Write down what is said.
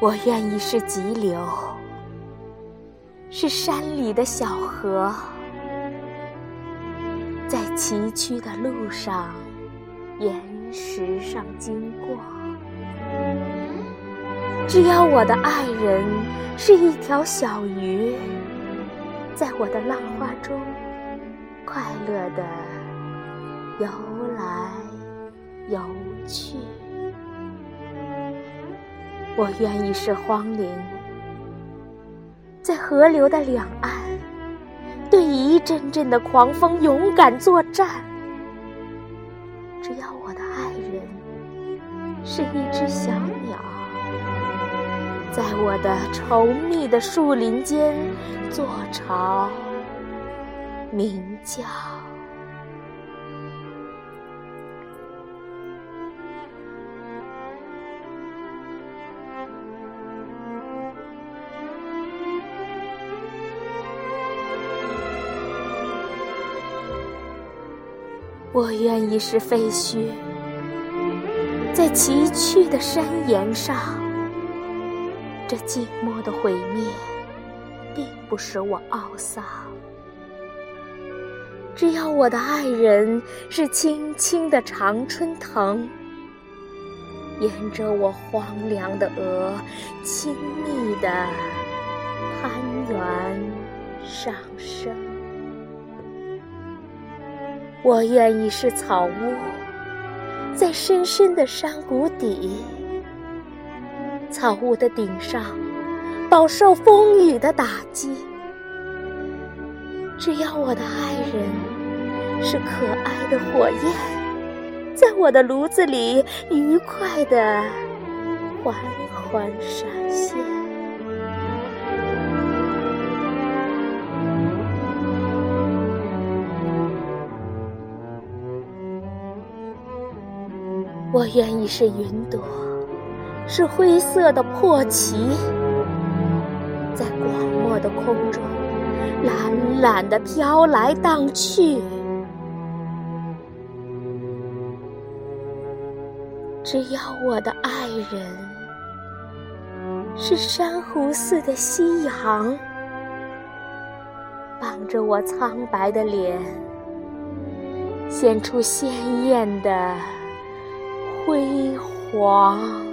我愿意是急流，是山里的小河，在崎岖的路上、岩石上经过。只要我的爱人是一条小鱼，在我的浪花中快乐地游来游去。我愿意是荒林，在河流的两岸，对一阵阵的狂风勇敢作战。只要我的爱人是一只小鸟，在我的稠密的树林间做巢鸣叫。我愿意是废墟，在崎岖的山岩上，这静默的毁灭，并不使我懊丧。只要我的爱人是青青的常春藤，沿着我荒凉的额，亲密的攀援上升。我愿意是草屋，在深深的山谷底，草屋的顶上饱受风雨的打击。只要我的爱人是可爱的火焰，在我的炉子里愉快的缓缓闪现。我愿意是云朵，是灰色的破旗，在广漠的空中懒懒地飘来荡去。只要我的爱人是珊瑚似的夕阳，傍着我苍白的脸，显出鲜艳的。辉煌。